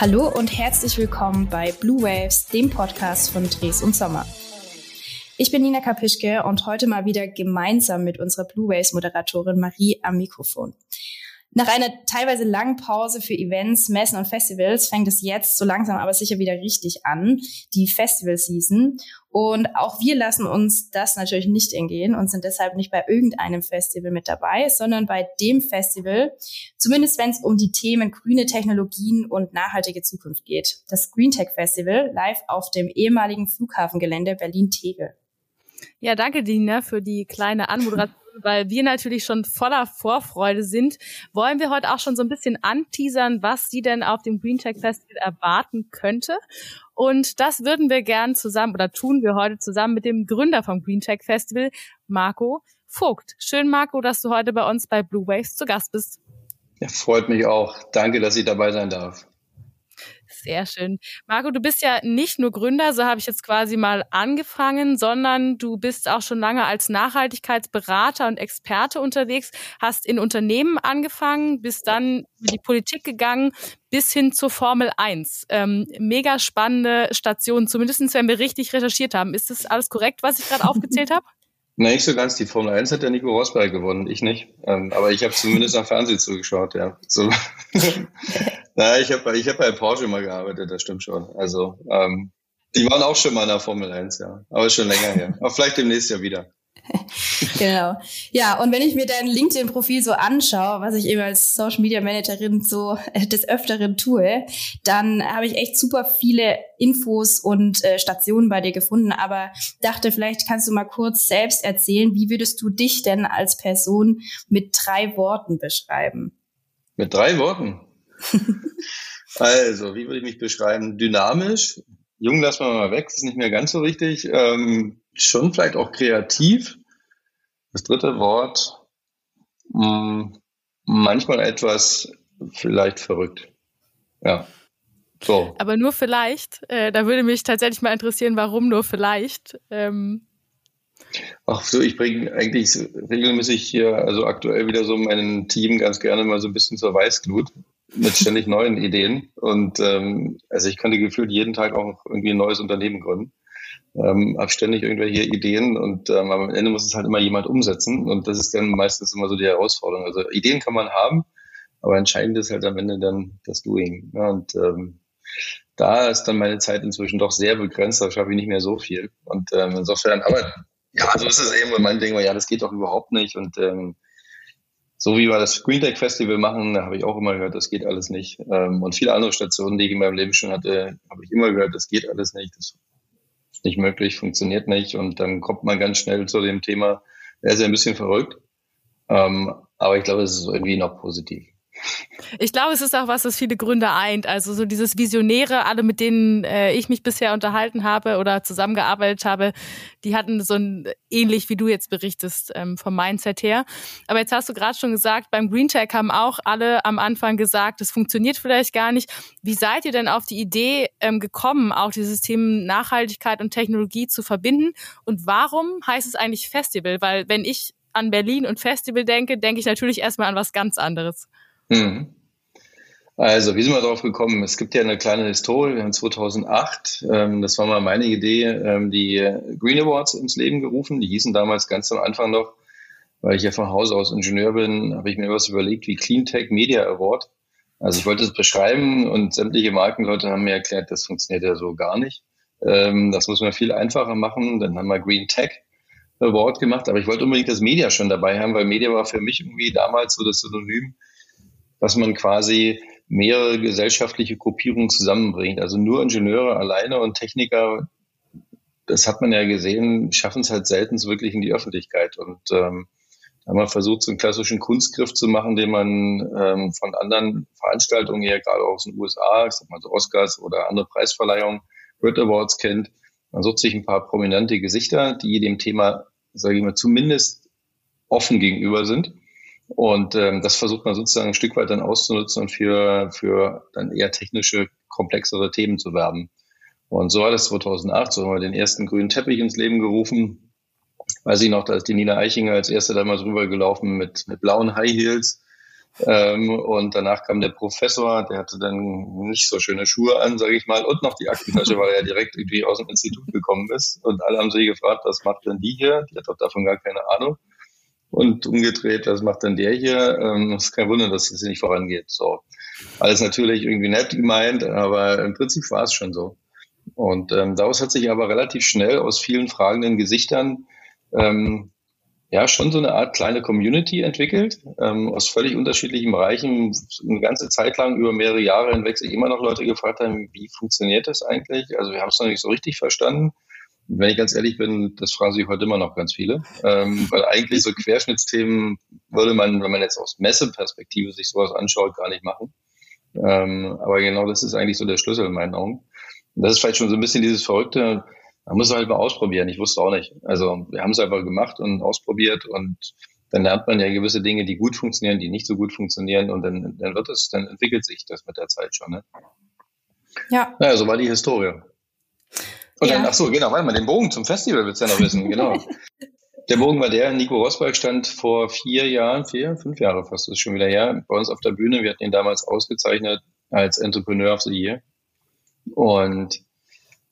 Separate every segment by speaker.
Speaker 1: Hallo und herzlich willkommen bei Blue Waves, dem Podcast von Dres und Sommer. Ich bin Nina Kapischke und heute mal wieder gemeinsam mit unserer Blue Waves Moderatorin Marie am Mikrofon. Nach einer teilweise langen Pause für Events, Messen und Festivals fängt es jetzt so langsam aber sicher wieder richtig an, die Festival-Season. Und auch wir lassen uns das natürlich nicht entgehen und sind deshalb nicht bei irgendeinem Festival mit dabei, sondern bei dem Festival, zumindest wenn es um die Themen grüne Technologien und nachhaltige Zukunft geht. Das Green Tech Festival live auf dem ehemaligen Flughafengelände Berlin-Tegel.
Speaker 2: Ja, danke, Dina, für die kleine Anmoderation weil wir natürlich schon voller Vorfreude sind, wollen wir heute auch schon so ein bisschen anteasern, was sie denn auf dem Green Tech Festival erwarten könnte. Und das würden wir gern zusammen oder tun wir heute zusammen mit dem Gründer vom Green Tech Festival, Marco Vogt. Schön, Marco, dass du heute bei uns bei Blue Waves zu Gast bist.
Speaker 3: Ja, freut mich auch. Danke, dass ich dabei sein darf.
Speaker 2: Sehr schön. Marco, du bist ja nicht nur Gründer, so habe ich jetzt quasi mal angefangen, sondern du bist auch schon lange als Nachhaltigkeitsberater und Experte unterwegs, hast in Unternehmen angefangen, bist dann in die Politik gegangen, bis hin zur Formel 1. Ähm, mega spannende Station, zumindest wenn wir richtig recherchiert haben. Ist das alles korrekt, was ich gerade aufgezählt habe?
Speaker 3: Nein, nicht so ganz. Die Formel 1 hat der Nico Rosberg gewonnen, ich nicht. Ähm, aber ich habe zumindest am Fernsehen zugeschaut, ja. So. Na, ich habe ich hab bei Porsche mal gearbeitet, das stimmt schon. Also, ähm, die waren auch schon mal in der Formel 1, ja. Aber schon länger her. Aber vielleicht demnächst ja wieder.
Speaker 1: genau. Ja, und wenn ich mir dein LinkedIn-Profil so anschaue, was ich eben als Social Media Managerin so äh, des Öfteren tue, dann habe ich echt super viele Infos und äh, Stationen bei dir gefunden. Aber dachte, vielleicht kannst du mal kurz selbst erzählen, wie würdest du dich denn als Person mit drei Worten beschreiben?
Speaker 3: Mit drei Worten? also, wie würde ich mich beschreiben? Dynamisch. Jung lassen wir mal weg, das ist nicht mehr ganz so richtig. Ähm, schon vielleicht auch kreativ. Das dritte Wort, mh, hm, manchmal etwas vielleicht verrückt. Ja.
Speaker 2: So. Aber nur vielleicht, äh, da würde mich tatsächlich mal interessieren, warum nur vielleicht. Ähm.
Speaker 3: Ach so, ich bringe eigentlich regelmäßig hier, also aktuell wieder so mein Team ganz gerne mal so ein bisschen zur Weißglut mit ständig neuen Ideen. Und ähm, also ich könnte gefühlt jeden Tag auch irgendwie ein neues Unternehmen gründen ähm, habe ständig irgendwelche Ideen und ähm, am Ende muss es halt immer jemand umsetzen und das ist dann meistens immer so die Herausforderung. Also Ideen kann man haben, aber entscheidend ist halt am Ende dann das Doing. Ja, und ähm, da ist dann meine Zeit inzwischen doch sehr begrenzt, da schaffe ich nicht mehr so viel. Und ähm, insofern, aber ja, so ist es eben, weil man denkt, ja, das geht doch überhaupt nicht und ähm, so wie wir das Green Tech Festival machen, da habe ich auch immer gehört, das geht alles nicht. Ähm, und viele andere Stationen, die ich in meinem Leben schon hatte, habe ich immer gehört, das geht alles nicht. Das nicht möglich, funktioniert nicht. Und dann kommt man ganz schnell zu dem Thema, er ist ja ein bisschen verrückt. Ähm, aber ich glaube, es ist irgendwie noch positiv.
Speaker 2: Ich glaube, es ist auch was, was viele Gründe eint. Also so dieses Visionäre, alle mit denen äh, ich mich bisher unterhalten habe oder zusammengearbeitet habe, die hatten so ein ähnlich wie du jetzt berichtest ähm, vom Mindset her. Aber jetzt hast du gerade schon gesagt, beim Green Tech haben auch alle am Anfang gesagt, es funktioniert vielleicht gar nicht. Wie seid ihr denn auf die Idee ähm, gekommen, auch dieses Thema Nachhaltigkeit und Technologie zu verbinden? Und warum heißt es eigentlich Festival? Weil wenn ich an Berlin und Festival denke, denke ich natürlich erstmal an was ganz anderes.
Speaker 3: Mhm. Also, wie sind wir darauf gekommen? Es gibt ja eine kleine Historie. Wir haben 2008, ähm, das war mal meine Idee, ähm, die Green Awards ins Leben gerufen. Die hießen damals ganz am Anfang noch, weil ich ja von Hause aus Ingenieur bin, habe ich mir was überlegt wie Clean Tech Media Award. Also ich wollte es beschreiben und sämtliche Markenleute haben mir erklärt, das funktioniert ja so gar nicht. Ähm, das muss man viel einfacher machen. Dann haben wir Green Tech Award gemacht, aber ich wollte unbedingt das Media schon dabei haben, weil Media war für mich irgendwie damals so das Synonym dass man quasi mehrere gesellschaftliche Gruppierungen zusammenbringt. Also nur Ingenieure alleine und Techniker, das hat man ja gesehen, schaffen es halt selten wirklich in die Öffentlichkeit. Und ähm, da haben wir versucht, so einen klassischen Kunstgriff zu machen, den man ähm, von anderen Veranstaltungen her, gerade aus den USA, ich sag mal so Oscars oder andere Preisverleihungen, Brit Awards kennt. Man sucht sich ein paar prominente Gesichter, die dem Thema, sage ich mal, zumindest offen gegenüber sind und ähm, das versucht man sozusagen ein Stück weit dann auszunutzen und für, für dann eher technische, komplexere Themen zu werben. Und so war das 2008, so haben wir den ersten grünen Teppich ins Leben gerufen. Weiß ich noch, da ist die Nina Eichinger als erste da mal drüber gelaufen mit, mit blauen High Heels. Ähm, und danach kam der Professor, der hatte dann nicht so schöne Schuhe an, sage ich mal, und noch die Aktentasche, weil er ja direkt irgendwie aus dem Institut gekommen ist. Und alle haben sich gefragt, was macht denn die hier? Die hat doch davon gar keine Ahnung. Und umgedreht, was macht denn der hier? Ähm, ist kein Wunder, dass es nicht vorangeht. So. Alles natürlich irgendwie nett gemeint, aber im Prinzip war es schon so. Und ähm, daraus hat sich aber relativ schnell aus vielen fragenden Gesichtern ähm, ja schon so eine Art kleine Community entwickelt, ähm, aus völlig unterschiedlichen Bereichen. Eine ganze Zeit lang, über mehrere Jahre hinweg, sich immer noch Leute gefragt haben, wie funktioniert das eigentlich? Also wir haben es noch nicht so richtig verstanden. Wenn ich ganz ehrlich bin, das fragen sich heute immer noch ganz viele. Ähm, weil eigentlich so Querschnittsthemen würde man, wenn man jetzt aus Messeperspektive sich sowas anschaut, gar nicht machen. Ähm, aber genau das ist eigentlich so der Schlüssel in meinen Augen. Und das ist vielleicht schon so ein bisschen dieses Verrückte, man muss halt mal ausprobieren. Ich wusste auch nicht. Also wir haben es einfach gemacht und ausprobiert und dann lernt man ja gewisse Dinge, die gut funktionieren, die nicht so gut funktionieren und dann, dann wird es, dann entwickelt sich das mit der Zeit schon. Ne? Ja. Naja, so war die Historie. Und ja. dann, ach so, genau, warte mal, den Bogen zum Festival willst du ja noch wissen, genau. Der Bogen war der, Nico Rosberg stand vor vier Jahren, vier, fünf Jahre fast, das ist schon wieder her, bei uns auf der Bühne. Wir hatten ihn damals ausgezeichnet als Entrepreneur of the Year. Und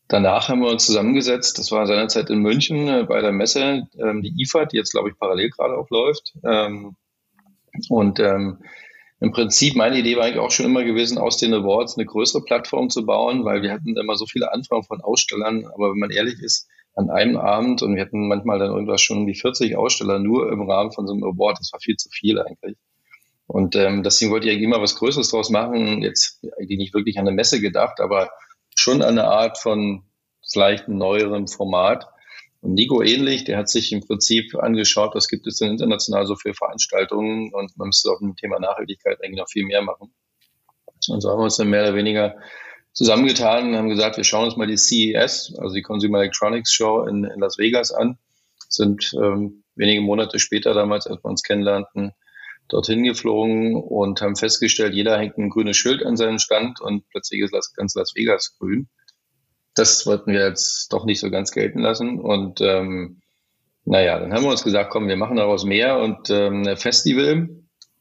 Speaker 3: Danach haben wir uns zusammengesetzt, das war seinerzeit in München äh, bei der Messe, ähm, die IFAD, die jetzt, glaube ich, parallel gerade auch läuft. Ähm, und ähm, im Prinzip, meine Idee war eigentlich auch schon immer gewesen, aus den Awards eine größere Plattform zu bauen, weil wir hatten immer so viele Anfragen von Ausstellern, aber wenn man ehrlich ist, an einem Abend und wir hatten manchmal dann irgendwas schon um die 40 Aussteller nur im Rahmen von so einem Award, das war viel zu viel eigentlich. Und ähm, deswegen wollte ich eigentlich immer was Größeres draus machen, jetzt eigentlich nicht wirklich an eine Messe gedacht, aber schon eine Art von vielleicht neuerem Format. Und Nico ähnlich, der hat sich im Prinzip angeschaut, was gibt es denn international so für Veranstaltungen und man müsste auf dem Thema Nachhaltigkeit eigentlich noch viel mehr machen. Und so haben wir uns dann mehr oder weniger zusammengetan und haben gesagt, wir schauen uns mal die CES, also die Consumer Electronics Show in, in Las Vegas an. Sind ähm, wenige Monate später damals, als wir uns kennenlernten, dorthin geflogen und haben festgestellt, jeder hängt ein grünes Schild an seinem Stand und plötzlich ist ganz Las Vegas grün. Das wollten wir jetzt doch nicht so ganz gelten lassen. Und ähm, naja, dann haben wir uns gesagt, komm, wir machen daraus mehr und ähm, ein Festival.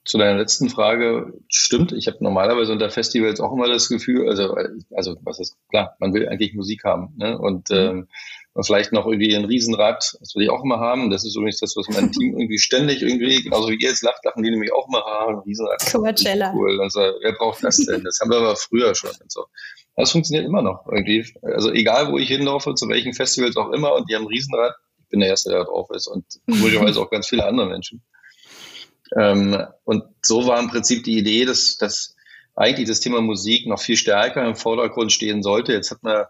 Speaker 3: Zu deiner letzten Frage, stimmt, ich habe normalerweise unter Festivals auch immer das Gefühl, also, also was ist klar, man will eigentlich Musik haben. Ne? Und mhm. ähm, und vielleicht noch irgendwie ein Riesenrad, das will ich auch immer haben. Das ist übrigens das, was mein Team irgendwie ständig irgendwie, genauso wie ihr jetzt lacht, lachen die nämlich auch immer haben. Riesenrad. Coachella. Cool. Also, wer braucht das denn? Das haben wir aber früher schon und so. Das funktioniert immer noch irgendwie. Also egal, wo ich hinlaufe, zu welchen Festivals auch immer und die haben ein Riesenrad. Ich bin der Erste, der da drauf ist und möglicherweise auch ganz viele andere Menschen. Ähm, und so war im Prinzip die Idee, dass, dass eigentlich das Thema Musik noch viel stärker im Vordergrund stehen sollte. Jetzt hat man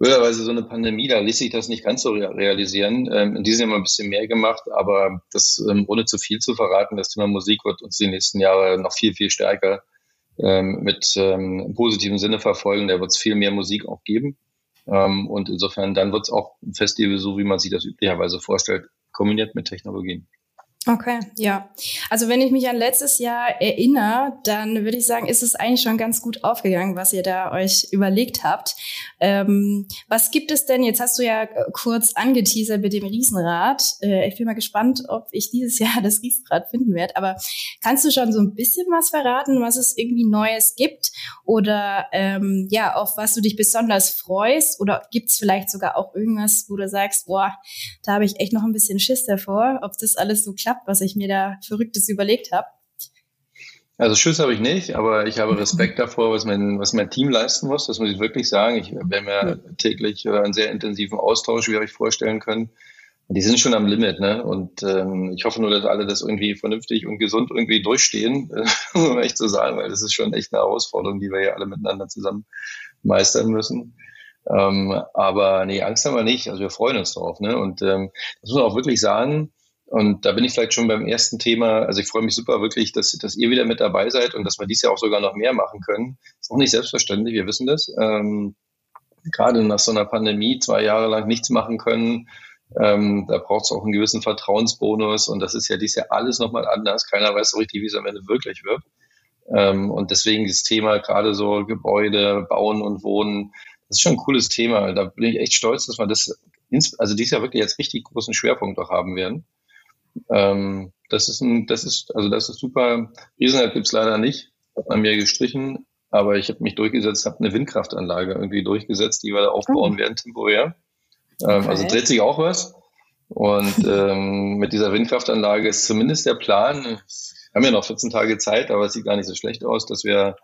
Speaker 3: blöderweise so eine Pandemie, da ließ sich das nicht ganz so realisieren. Ähm, in diesem Jahr mal ein bisschen mehr gemacht, aber das, ähm, ohne zu viel zu verraten, das Thema Musik wird uns die nächsten Jahre noch viel, viel stärker ähm, mit ähm, im positiven Sinne verfolgen. Da wird es viel mehr Musik auch geben. Ähm, und insofern dann wird es auch ein Festival, so wie man sich das üblicherweise vorstellt, kombiniert mit Technologien.
Speaker 1: Okay, ja. Also wenn ich mich an letztes Jahr erinnere, dann würde ich sagen, ist es eigentlich schon ganz gut aufgegangen, was ihr da euch überlegt habt. Ähm, was gibt es denn? Jetzt hast du ja kurz angeteasert mit dem Riesenrad. Äh, ich bin mal gespannt, ob ich dieses Jahr das Riesenrad finden werde. Aber kannst du schon so ein bisschen was verraten, was es irgendwie Neues gibt? Oder ähm, ja, auf was du dich besonders freust? Oder gibt es vielleicht sogar auch irgendwas, wo du sagst, boah, da habe ich echt noch ein bisschen Schiss davor, ob das alles so klappt? Geklappt, was ich mir da Verrücktes überlegt habe.
Speaker 3: Also Schuss habe ich nicht, aber ich habe Respekt davor, was mein, was mein Team leisten muss. Das muss ich wirklich sagen. Ich wir ja täglich äh, einen sehr intensiven Austausch, wie ihr euch vorstellen können. Die sind schon am Limit, ne? Und ähm, ich hoffe nur, dass alle das irgendwie vernünftig und gesund irgendwie durchstehen, um echt zu sagen, weil das ist schon echt eine Herausforderung, die wir ja alle miteinander zusammen meistern müssen. Ähm, aber nee, Angst haben wir nicht. Also wir freuen uns drauf, ne? Und ähm, das muss man auch wirklich sagen und da bin ich vielleicht schon beim ersten Thema. Also ich freue mich super wirklich, dass, dass ihr wieder mit dabei seid und dass wir dies Jahr auch sogar noch mehr machen können. Ist auch nicht selbstverständlich, wir wissen das. Ähm, gerade nach so einer Pandemie zwei Jahre lang nichts machen können, ähm, da braucht es auch einen gewissen Vertrauensbonus und das ist ja dies Jahr alles nochmal anders. Keiner weiß so richtig, wie es am Ende wirklich wird. Ähm, und deswegen das Thema gerade so Gebäude, Bauen und Wohnen, das ist schon ein cooles Thema. Da bin ich echt stolz, dass wir das, also dies Jahr wirklich jetzt richtig großen Schwerpunkt auch haben werden. Ähm, das ist ein, das ist, also das ist super. Riesenrad gibt's leider nicht, hat man mir gestrichen, aber ich habe mich durchgesetzt, habe eine Windkraftanlage irgendwie durchgesetzt, die wir da aufbauen oh. werden temporär. Ähm, okay. Also dreht sich auch was. Und ähm, mit dieser Windkraftanlage ist zumindest der Plan, wir haben ja noch 14 Tage Zeit, aber es sieht gar nicht so schlecht aus, dass wir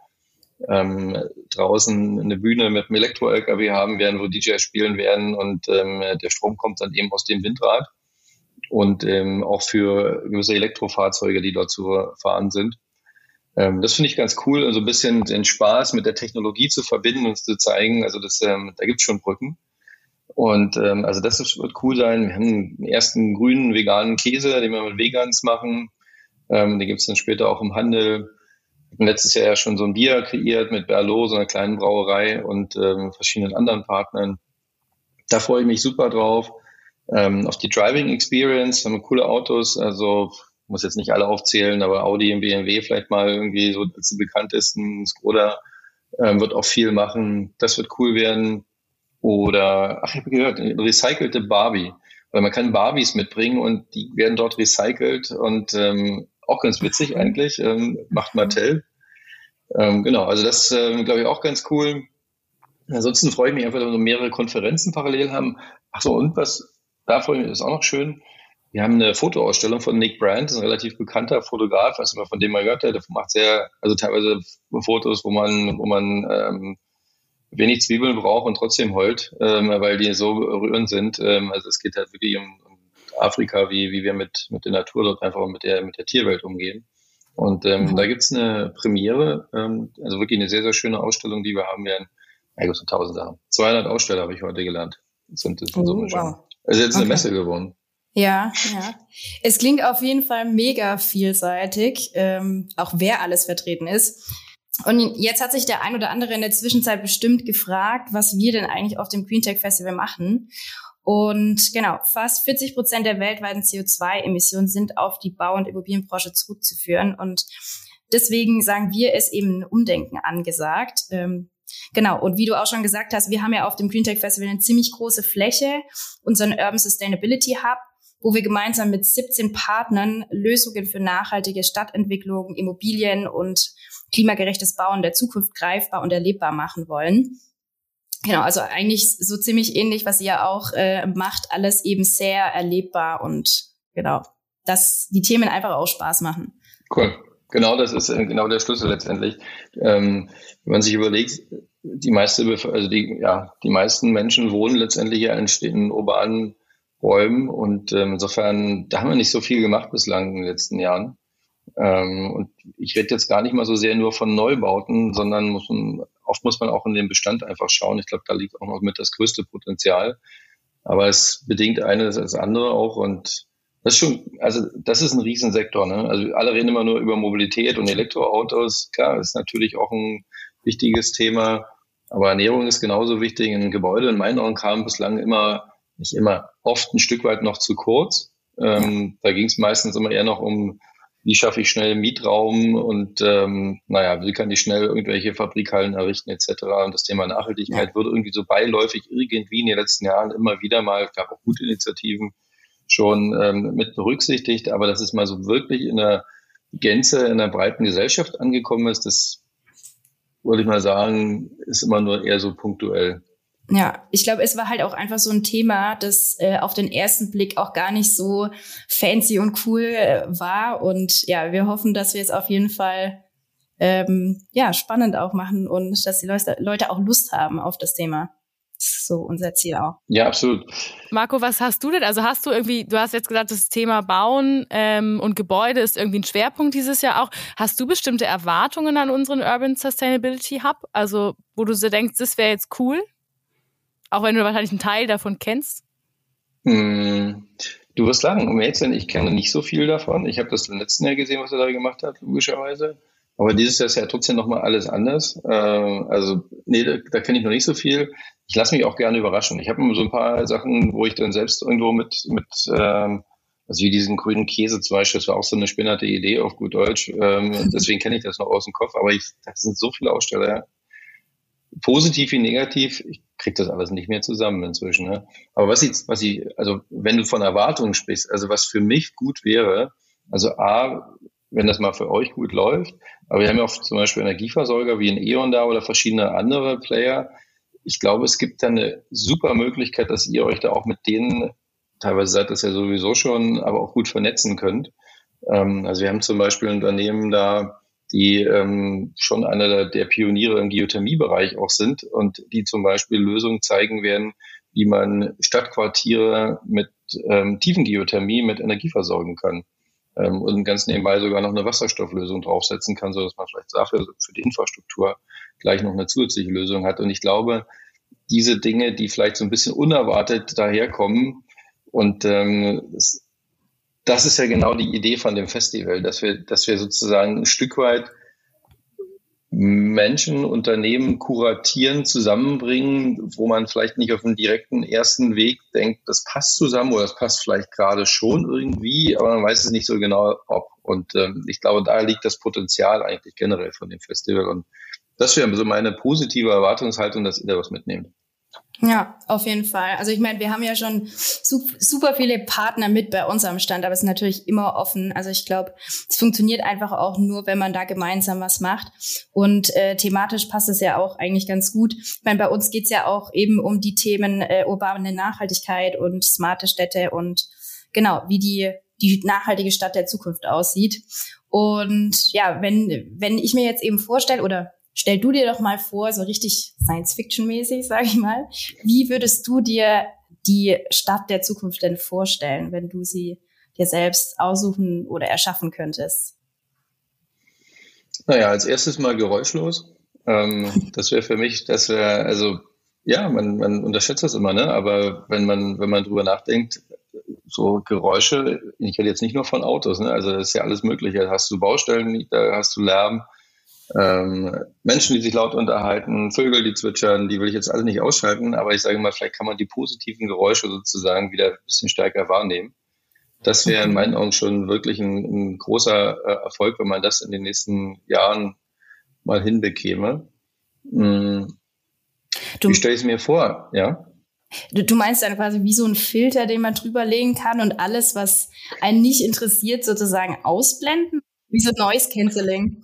Speaker 3: ähm, draußen eine Bühne mit einem Elektro-LKW haben werden, wo DJs spielen werden und ähm, der Strom kommt dann eben aus dem Windrad und ähm, auch für gewisse Elektrofahrzeuge, die dort zu fahren sind. Ähm, das finde ich ganz cool, also ein bisschen den Spaß mit der Technologie zu verbinden und zu zeigen. Also das, ähm, da gibt es schon Brücken. Und ähm, also das wird cool sein. Wir haben den ersten grünen veganen Käse, den wir mit Vegans machen. Ähm, den gibt es dann später auch im Handel. Letztes Jahr ja schon so ein Bier kreiert mit Berlot, so einer kleinen Brauerei und ähm, verschiedenen anderen Partnern. Da freue ich mich super drauf. Ähm, auf die Driving Experience haben wir coole Autos, also muss jetzt nicht alle aufzählen, aber Audi und BMW vielleicht mal irgendwie so als die bekanntesten. Skoda ähm, wird auch viel machen. Das wird cool werden. Oder, ach, ich habe gehört, recycelte Barbie. Weil man kann Barbies mitbringen und die werden dort recycelt und ähm, auch ganz witzig eigentlich, ähm, macht Mattel. Ähm, genau, also das ähm, glaube ich auch ganz cool. Ansonsten freue ich mich einfach, dass wir mehrere Konferenzen parallel haben. Ach so, und was da freue ich mich, ist auch noch schön. Wir haben eine Fotoausstellung von Nick Brandt, ein relativ bekannter Fotograf, was man von dem mal gehört hat. Der macht sehr, also teilweise Fotos, wo man, wo man ähm, wenig Zwiebeln braucht und trotzdem heult, ähm, weil die so rührend sind. Ähm, also es geht halt wirklich um, um Afrika, wie, wie wir mit, mit der Natur dort einfach mit der, mit der Tierwelt umgehen. Und ähm, mhm. da gibt's eine Premiere, ähm, also wirklich eine sehr, sehr schöne Ausstellung, die wir haben werden. Ja, tausend Sachen. 200 Aussteller habe ich heute gelernt. Das sind, das sind oh, so wow. Also jetzt okay. eine Messe geworden.
Speaker 1: Ja, ja. Es klingt auf jeden Fall mega vielseitig, ähm, auch wer alles vertreten ist. Und jetzt hat sich der ein oder andere in der Zwischenzeit bestimmt gefragt, was wir denn eigentlich auf dem Green Tech Festival machen. Und genau, fast 40 Prozent der weltweiten CO2-Emissionen sind auf die Bau- und Immobilienbranche zurückzuführen. Und deswegen sagen wir, es eben ein Umdenken angesagt. Ähm, genau, und wie du auch schon gesagt hast, wir haben ja auf dem Green Tech Festival eine ziemlich große Fläche, unseren Urban Sustainability Hub, wo wir gemeinsam mit 17 Partnern Lösungen für nachhaltige Stadtentwicklung, Immobilien und klimagerechtes Bauen der Zukunft greifbar und erlebbar machen wollen. Genau, also eigentlich so ziemlich ähnlich, was ihr auch äh, macht, alles eben sehr erlebbar und genau, dass die Themen einfach auch Spaß machen.
Speaker 3: Cool. Genau, das ist äh, genau der Schlüssel letztendlich. Ähm, wenn man sich überlegt, die meiste, also die, ja, die meisten Menschen wohnen letztendlich ja in, in urbanen Räumen und ähm, insofern, da haben wir nicht so viel gemacht bislang in den letzten Jahren. Ähm, und ich rede jetzt gar nicht mal so sehr nur von Neubauten, sondern muss man, oft muss man auch in den Bestand einfach schauen. Ich glaube, da liegt auch noch mit das größte Potenzial. Aber es bedingt eines als andere auch und das ist schon, also das ist ein Riesensektor. Ne? Also alle reden immer nur über Mobilität und Elektroautos. Klar, ist natürlich auch ein wichtiges Thema. Aber Ernährung ist genauso wichtig. Ein Gebäude in meinen Augen kam bislang immer, nicht immer, oft ein Stück weit noch zu kurz. Ähm, da ging es meistens immer eher noch um wie schaffe ich schnell Mietraum und ähm, naja, wie kann ich schnell irgendwelche Fabrikhallen errichten etc. Und das Thema Nachhaltigkeit ja. wurde irgendwie so beiläufig irgendwie in den letzten Jahren immer wieder mal, gab auch gute Initiativen schon ähm, mit berücksichtigt, aber dass es mal so wirklich in der Gänze in der breiten Gesellschaft angekommen ist, das würde ich mal sagen, ist immer nur eher so punktuell.
Speaker 1: Ja, ich glaube, es war halt auch einfach so ein Thema, das äh, auf den ersten Blick auch gar nicht so fancy und cool äh, war. Und ja, wir hoffen, dass wir es auf jeden Fall ähm, ja spannend auch machen und dass die Leute, Leute auch Lust haben auf das Thema. Das ist so unser Ziel auch.
Speaker 3: Ja, absolut.
Speaker 2: Marco, was hast du denn? Also hast du irgendwie, du hast jetzt gesagt, das Thema Bauen ähm, und Gebäude ist irgendwie ein Schwerpunkt dieses Jahr auch. Hast du bestimmte Erwartungen an unseren Urban Sustainability Hub? Also, wo du so denkst, das wäre jetzt cool? Auch wenn du wahrscheinlich einen Teil davon kennst?
Speaker 3: Hm, du wirst sagen, um ehrlich zu sein, ich kenne nicht so viel davon. Ich habe das im letzten Jahr gesehen, was er da gemacht hat, logischerweise. Aber dieses Jahr ist ja trotzdem nochmal alles anders. Äh, also, nee, da, da kenne ich noch nicht so viel. Ich lasse mich auch gerne überraschen. Ich habe so ein paar Sachen, wo ich dann selbst irgendwo mit, mit ähm, also wie diesen grünen Käse zum Beispiel, das war auch so eine spinnerte Idee auf gut Deutsch. Ähm, deswegen kenne ich das noch aus dem Kopf. Aber ich, das sind so viele Aussteller, positiv wie negativ. Ich kriegt das alles nicht mehr zusammen inzwischen. Ne? Aber was ich, was ich, also wenn du von Erwartungen sprichst, also was für mich gut wäre, also A, wenn das mal für euch gut läuft, aber wir haben ja auch zum Beispiel Energieversorger wie ein E.ON da oder verschiedene andere Player. Ich glaube, es gibt da eine super Möglichkeit, dass ihr euch da auch mit denen, teilweise seid das ja sowieso schon, aber auch gut vernetzen könnt. Ähm, also wir haben zum Beispiel Unternehmen da, die ähm, schon einer der, der Pioniere im Geothermiebereich auch sind und die zum Beispiel Lösungen zeigen werden, wie man Stadtquartiere mit ähm, Tiefengeothermie mit Energie versorgen kann. Ähm, und ganz nebenbei sogar noch eine Wasserstofflösung draufsetzen kann, so dass man vielleicht dafür für die Infrastruktur gleich noch eine zusätzliche Lösung hat. Und ich glaube, diese Dinge, die vielleicht so ein bisschen unerwartet daherkommen und ähm, das, das ist ja genau die Idee von dem Festival, dass wir, dass wir sozusagen ein Stück weit Menschen, Unternehmen kuratieren, zusammenbringen, wo man vielleicht nicht auf den direkten ersten Weg denkt, das passt zusammen oder das passt vielleicht gerade schon irgendwie, aber man weiß es nicht so genau, ob. Und ähm, ich glaube, da liegt das Potenzial eigentlich generell von dem Festival. Und das wäre so meine positive Erwartungshaltung, dass ihr da was mitnehmt.
Speaker 1: Ja, auf jeden Fall. Also ich meine, wir haben ja schon super viele Partner mit bei uns am Stand, aber es ist natürlich immer offen. Also ich glaube, es funktioniert einfach auch nur, wenn man da gemeinsam was macht. Und äh, thematisch passt es ja auch eigentlich ganz gut. Ich meine, bei uns geht's ja auch eben um die Themen äh, urbane Nachhaltigkeit und smarte Städte und genau, wie die, die nachhaltige Stadt der Zukunft aussieht. Und ja, wenn, wenn ich mir jetzt eben vorstelle, oder Stell du dir doch mal vor, so richtig Science-Fiction-mäßig, sage ich mal, wie würdest du dir die Stadt der Zukunft denn vorstellen, wenn du sie dir selbst aussuchen oder erschaffen könntest?
Speaker 3: Naja, als erstes mal geräuschlos. Ähm, das wäre für mich, das wäre, also ja, man, man unterschätzt das immer, ne? Aber wenn man, wenn man drüber nachdenkt, so Geräusche, ich rede jetzt nicht nur von Autos, ne? Also das ist ja alles Mögliche. Da hast du Baustellen, da hast du Lärm, ähm, Menschen, die sich laut unterhalten, Vögel, die zwitschern, die will ich jetzt alle nicht ausschalten, aber ich sage mal, vielleicht kann man die positiven Geräusche sozusagen wieder ein bisschen stärker wahrnehmen. Das wäre in meinen Augen schon wirklich ein, ein großer äh, Erfolg, wenn man das in den nächsten Jahren mal hinbekäme. Hm. Du, wie stelle ich es mir vor? Ja.
Speaker 1: Du, du meinst dann quasi wie so ein Filter, den man drüberlegen kann und alles, was einen nicht interessiert, sozusagen ausblenden? Wie so Noise Cancelling.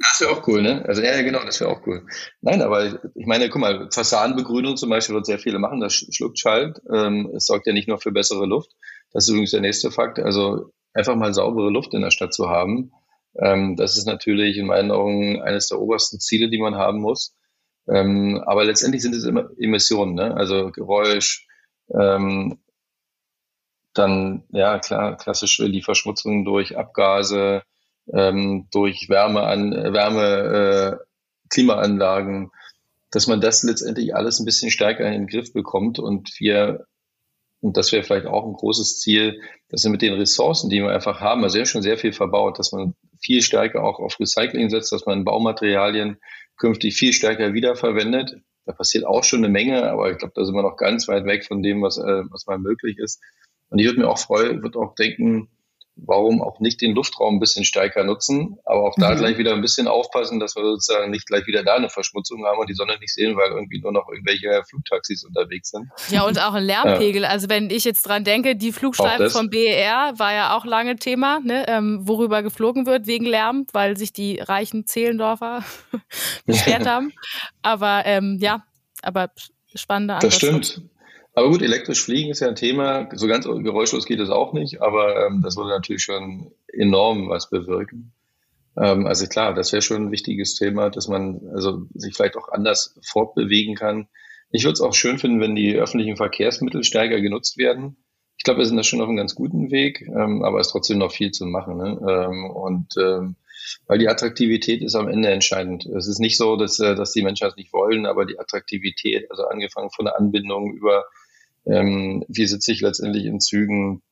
Speaker 3: Das wäre auch cool, ne? Also ja, genau, das wäre auch cool. Nein, aber ich meine, guck mal, Fassadenbegrünung zum Beispiel wird sehr viele machen, das schluckt Schall. Ähm, es sorgt ja nicht nur für bessere Luft. Das ist übrigens der nächste Fakt. Also einfach mal saubere Luft in der Stadt zu haben, ähm, das ist natürlich in meinen Augen eines der obersten Ziele, die man haben muss. Ähm, aber letztendlich sind es immer Emissionen, ne? Also Geräusch, ähm, dann, ja, klar, klassische die Verschmutzung durch Abgase, ähm, durch Wärme an Wärme, äh, Klimaanlagen, dass man das letztendlich alles ein bisschen stärker in den Griff bekommt und wir und das wäre vielleicht auch ein großes Ziel, dass wir mit den Ressourcen, die wir einfach haben, also ja schon sehr viel verbaut, dass man viel stärker auch auf Recycling setzt, dass man Baumaterialien künftig viel stärker wiederverwendet. Da passiert auch schon eine Menge, aber ich glaube, da sind wir noch ganz weit weg von dem, was, äh, was mal möglich ist. Und ich würde mir auch freuen, würde auch denken, warum auch nicht den Luftraum ein bisschen stärker nutzen, aber auch da mhm. gleich wieder ein bisschen aufpassen, dass wir sozusagen nicht gleich wieder da eine Verschmutzung haben und die Sonne nicht sehen, weil irgendwie nur noch irgendwelche Flugtaxis unterwegs sind.
Speaker 2: Ja, und auch ein Lärmpegel. Ja. Also wenn ich jetzt dran denke, die Flugstreifen vom BER war ja auch lange Thema, ne, ähm, worüber geflogen wird wegen Lärm, weil sich die reichen Zehlendorfer beschwert haben. Aber ähm, ja, aber spannende
Speaker 3: Antwort. Das stimmt. Aber gut, elektrisch fliegen ist ja ein Thema. So ganz geräuschlos geht es auch nicht, aber ähm, das würde natürlich schon enorm was bewirken. Ähm, also klar, das wäre schon ein wichtiges Thema, dass man also sich vielleicht auch anders fortbewegen kann. Ich würde es auch schön finden, wenn die öffentlichen Verkehrsmittel stärker genutzt werden. Ich glaube, wir sind da schon auf einem ganz guten Weg, ähm, aber es ist trotzdem noch viel zu machen. Ne? Ähm, und ähm, weil die Attraktivität ist am Ende entscheidend. Es ist nicht so, dass, äh, dass die Menschen das nicht wollen, aber die Attraktivität, also angefangen von der Anbindung über ähm, wie sitze ich letztendlich in Zügen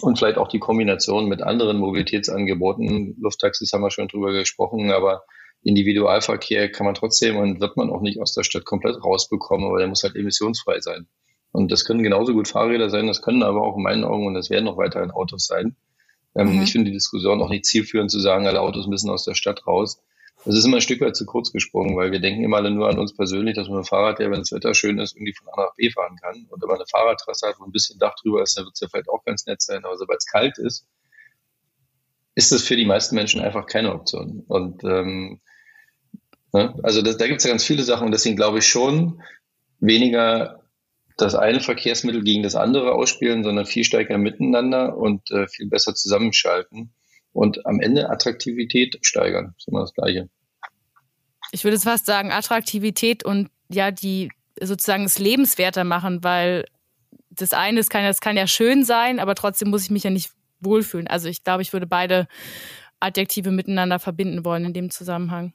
Speaker 3: und vielleicht auch die Kombination mit anderen Mobilitätsangeboten. Lufttaxis haben wir schon drüber gesprochen, aber Individualverkehr kann man trotzdem und wird man auch nicht aus der Stadt komplett rausbekommen, aber der muss halt emissionsfrei sein. Und das können genauso gut Fahrräder sein, das können aber auch in meinen Augen, und das werden noch weiterhin Autos sein. Ähm, mhm. Ich finde die Diskussion auch nicht zielführend zu sagen, alle Autos müssen aus der Stadt raus. Das ist immer ein Stück weit zu kurz gesprungen, weil wir denken immer alle nur an uns persönlich, dass man ein Fahrrad, wenn das Wetter schön ist, irgendwie von A nach B fahren kann. Und wenn man eine Fahrradtrasse hat, wo ein bisschen Dach drüber ist, dann wird es ja vielleicht auch ganz nett sein. Aber sobald es kalt ist, ist das für die meisten Menschen einfach keine Option. Und ähm, ne? also das, da gibt es ja ganz viele Sachen und deswegen glaube ich schon, weniger das eine Verkehrsmittel gegen das andere ausspielen, sondern viel stärker miteinander und äh, viel besser zusammenschalten und am Ende Attraktivität steigern. Das ist immer das Gleiche.
Speaker 2: Ich würde fast sagen, Attraktivität und ja, die sozusagen es lebenswerter machen, weil das eine, das kann, das kann ja schön sein, aber trotzdem muss ich mich ja nicht wohlfühlen. Also ich glaube, ich würde beide Adjektive miteinander verbinden wollen in dem Zusammenhang.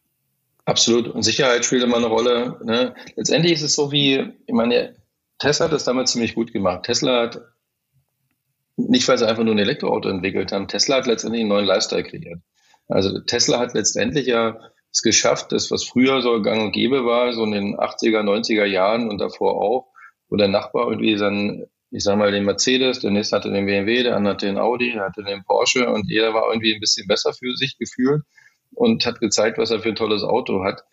Speaker 3: Absolut. Und Sicherheit spielt immer eine Rolle. Ne? Letztendlich ist es so wie, ich meine, Tesla hat das damals ziemlich gut gemacht. Tesla hat, nicht weil sie einfach nur ein Elektroauto entwickelt haben, Tesla hat letztendlich einen neuen Lifestyle kreiert. Also Tesla hat letztendlich ja es geschafft, das, was früher so gang und gäbe war, so in den 80er, 90er Jahren und davor auch, wo der Nachbar irgendwie dann, ich sag mal, den Mercedes, der nächste hatte den BMW, der andere hatte den Audi, der hatte den Porsche und jeder war irgendwie ein bisschen besser für sich gefühlt und hat gezeigt, was er für ein tolles Auto hat.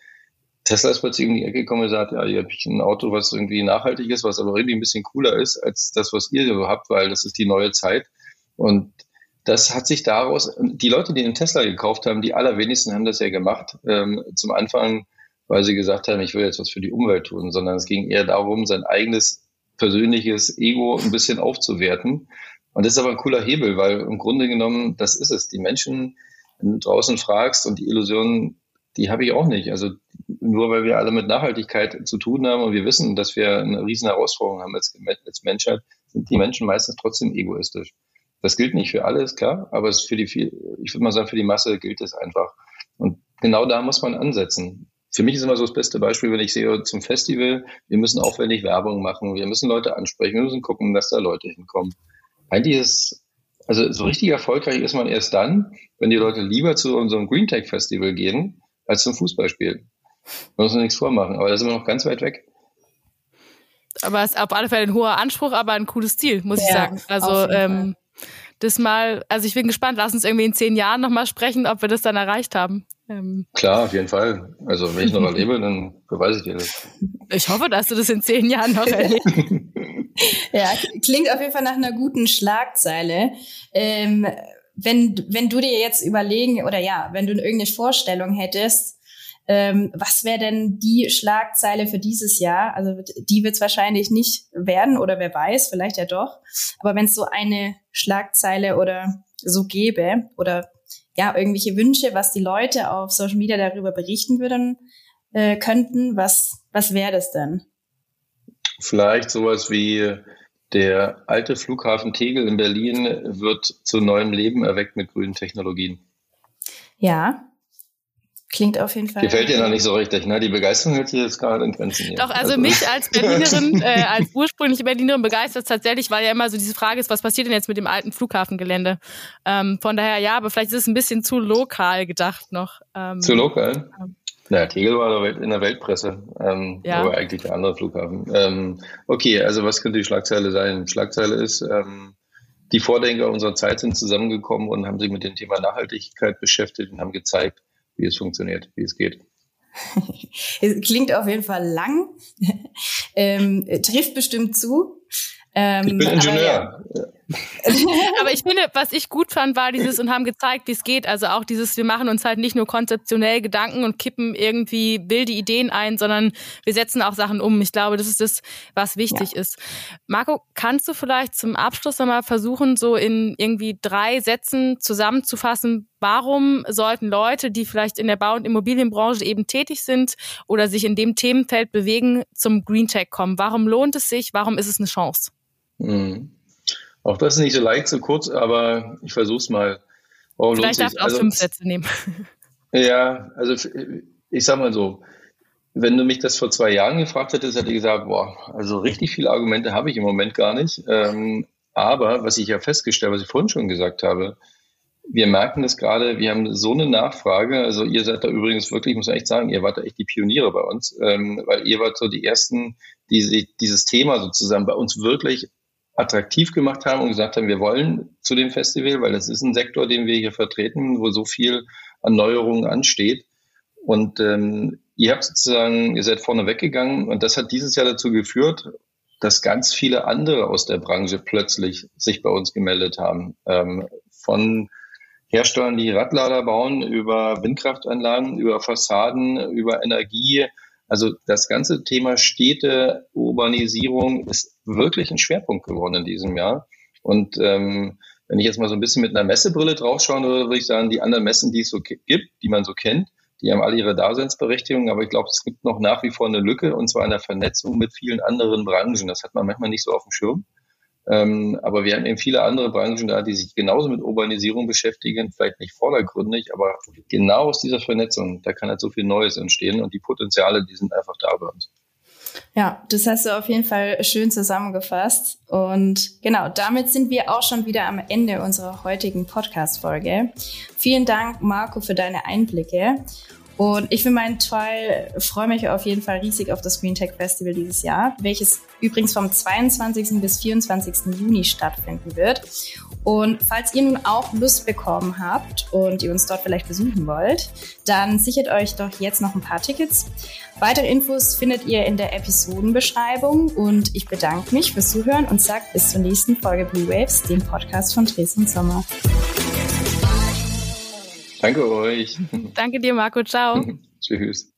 Speaker 3: Tesla ist plötzlich um die Ecke gekommen und gesagt, ja, hier habe ich ein Auto, was irgendwie nachhaltig ist, was aber irgendwie ein bisschen cooler ist als das, was ihr so habt, weil das ist die neue Zeit. Und das hat sich daraus, die Leute, die den Tesla gekauft haben, die allerwenigsten haben das ja gemacht. Ähm, zum Anfang, weil sie gesagt haben, ich will jetzt was für die Umwelt tun, sondern es ging eher darum, sein eigenes persönliches Ego ein bisschen aufzuwerten. Und das ist aber ein cooler Hebel, weil im Grunde genommen, das ist es. Die Menschen, wenn du draußen fragst und die Illusionen, die habe ich auch nicht. Also nur weil wir alle mit Nachhaltigkeit zu tun haben und wir wissen, dass wir eine riesen Herausforderung haben als, als Menschheit, sind die Menschen meistens trotzdem egoistisch. Das gilt nicht für alle, ist klar, aber es für die viel, ich würde mal sagen, für die Masse gilt es einfach. Und genau da muss man ansetzen. Für mich ist immer so das beste Beispiel, wenn ich sehe zum Festival, wir müssen aufwendig Werbung machen, wir müssen Leute ansprechen, wir müssen gucken, dass da Leute hinkommen. Eigentlich ist, also so richtig erfolgreich ist man erst dann, wenn die Leute lieber zu unserem Green Tech Festival gehen, als zum Fußballspiel. Man muss uns nichts vormachen, aber da sind wir noch ganz weit weg.
Speaker 2: Aber es ist auf alle Fälle ein hoher Anspruch, aber ein cooles Ziel, muss ja, ich sagen. Also ähm, das mal, also ich bin gespannt, lass uns irgendwie in zehn Jahren nochmal sprechen, ob wir das dann erreicht haben.
Speaker 3: Ähm. Klar, auf jeden Fall. Also wenn ich noch erlebe, dann beweise ich dir das.
Speaker 2: Ich hoffe, dass du das in zehn Jahren noch erlebst.
Speaker 1: ja, klingt auf jeden Fall nach einer guten Schlagzeile. Ähm, wenn, wenn du dir jetzt überlegen, oder ja, wenn du irgendeine Vorstellung hättest, ähm, was wäre denn die Schlagzeile für dieses Jahr? Also die wird es wahrscheinlich nicht werden oder wer weiß, vielleicht ja doch. Aber wenn es so eine Schlagzeile oder so gäbe oder ja, irgendwelche Wünsche, was die Leute auf Social Media darüber berichten würden, äh, könnten, was, was wäre das denn?
Speaker 3: Vielleicht sowas wie der alte Flughafen Tegel in Berlin wird zu neuem Leben erweckt mit grünen Technologien.
Speaker 1: Ja, Klingt auf jeden Fall.
Speaker 3: Gefällt dir noch nicht so richtig, ne? Die Begeisterung hält sich jetzt gerade in Grenzen. Hier.
Speaker 2: Doch, also, also mich als Berlinerin, äh, als ursprüngliche Berlinerin begeistert tatsächlich, weil ja immer so diese Frage ist, was passiert denn jetzt mit dem alten Flughafengelände? Ähm, von daher ja, aber vielleicht ist es ein bisschen zu lokal gedacht noch.
Speaker 3: Ähm, zu lokal? Ähm, ja, Tegel war in der Weltpresse, ähm, ja. aber eigentlich der andere Flughafen. Ähm, okay, also was könnte die Schlagzeile sein? Schlagzeile ist, ähm, die Vordenker unserer Zeit sind zusammengekommen und haben sich mit dem Thema Nachhaltigkeit beschäftigt und haben gezeigt, wie es funktioniert, wie es geht.
Speaker 1: es klingt auf jeden Fall lang, ähm, trifft bestimmt zu.
Speaker 3: Ähm, ich bin Ingenieur.
Speaker 2: Ja. aber ich finde, was ich gut fand, war dieses und haben gezeigt, wie es geht. Also auch dieses, wir machen uns halt nicht nur konzeptionell Gedanken und kippen irgendwie wilde Ideen ein, sondern wir setzen auch Sachen um. Ich glaube, das ist das, was wichtig ja. ist. Marco, kannst du vielleicht zum Abschluss nochmal versuchen, so in irgendwie drei Sätzen zusammenzufassen, warum sollten Leute, die vielleicht in der Bau- und Immobilienbranche eben tätig sind oder sich in dem Themenfeld bewegen, zum Green Tech kommen? Warum lohnt es sich? Warum ist es eine Chance?
Speaker 3: Mhm. Auch das ist nicht so leicht, so kurz, aber ich versuche es mal.
Speaker 2: Warum Vielleicht darfst du auch also, fünf Sätze nehmen.
Speaker 3: Ja, also ich sag mal so, wenn du mich das vor zwei Jahren gefragt hättest, hätte ich gesagt, boah, also richtig viele Argumente habe ich im Moment gar nicht. Ähm, aber was ich ja festgestellt, was ich vorhin schon gesagt habe, wir merken das gerade, wir haben so eine Nachfrage. Also ihr seid da übrigens wirklich, muss man echt sagen, ihr wart da echt die Pioniere bei uns, ähm, weil ihr wart so die Ersten, die sich dieses Thema sozusagen bei uns wirklich attraktiv gemacht haben und gesagt haben, wir wollen zu dem Festival, weil das ist ein Sektor, den wir hier vertreten, wo so viel an Neuerungen ansteht. Und ähm, ihr habt sozusagen, ihr seid vorne weggegangen und das hat dieses Jahr dazu geführt, dass ganz viele andere aus der Branche plötzlich sich bei uns gemeldet haben. Ähm, von Herstellern, die Radlader bauen, über Windkraftanlagen, über Fassaden, über Energie. Also das ganze Thema Städte, Urbanisierung ist wirklich ein Schwerpunkt geworden in diesem Jahr. Und ähm, wenn ich jetzt mal so ein bisschen mit einer Messebrille draufschauen würde, würde ich sagen, die anderen Messen, die es so gibt, die man so kennt, die haben alle ihre Daseinsberechtigung, aber ich glaube, es gibt noch nach wie vor eine Lücke und zwar in der Vernetzung mit vielen anderen Branchen. Das hat man manchmal nicht so auf dem Schirm. Ähm, aber wir haben eben viele andere Branchen da, die sich genauso mit Urbanisierung beschäftigen, vielleicht nicht vordergründig, aber genau aus dieser Vernetzung, da kann halt so viel Neues entstehen und die Potenziale, die sind einfach da bei uns.
Speaker 1: Ja, das hast du auf jeden Fall schön zusammengefasst. Und genau, damit sind wir auch schon wieder am Ende unserer heutigen Podcast-Folge. Vielen Dank, Marco, für deine Einblicke. Und ich für meinen Teil freue mich auf jeden Fall riesig auf das Green Tech Festival dieses Jahr, welches übrigens vom 22. bis 24. Juni stattfinden wird. Und falls ihr nun auch Lust bekommen habt und ihr uns dort vielleicht besuchen wollt, dann sichert euch doch jetzt noch ein paar Tickets. Weitere Infos findet ihr in der Episodenbeschreibung und ich bedanke mich fürs Zuhören und sage bis zur nächsten Folge Blue Waves, dem Podcast von Dresden Sommer.
Speaker 3: Danke euch.
Speaker 2: Danke dir, Marco. Ciao.
Speaker 3: Tschüss.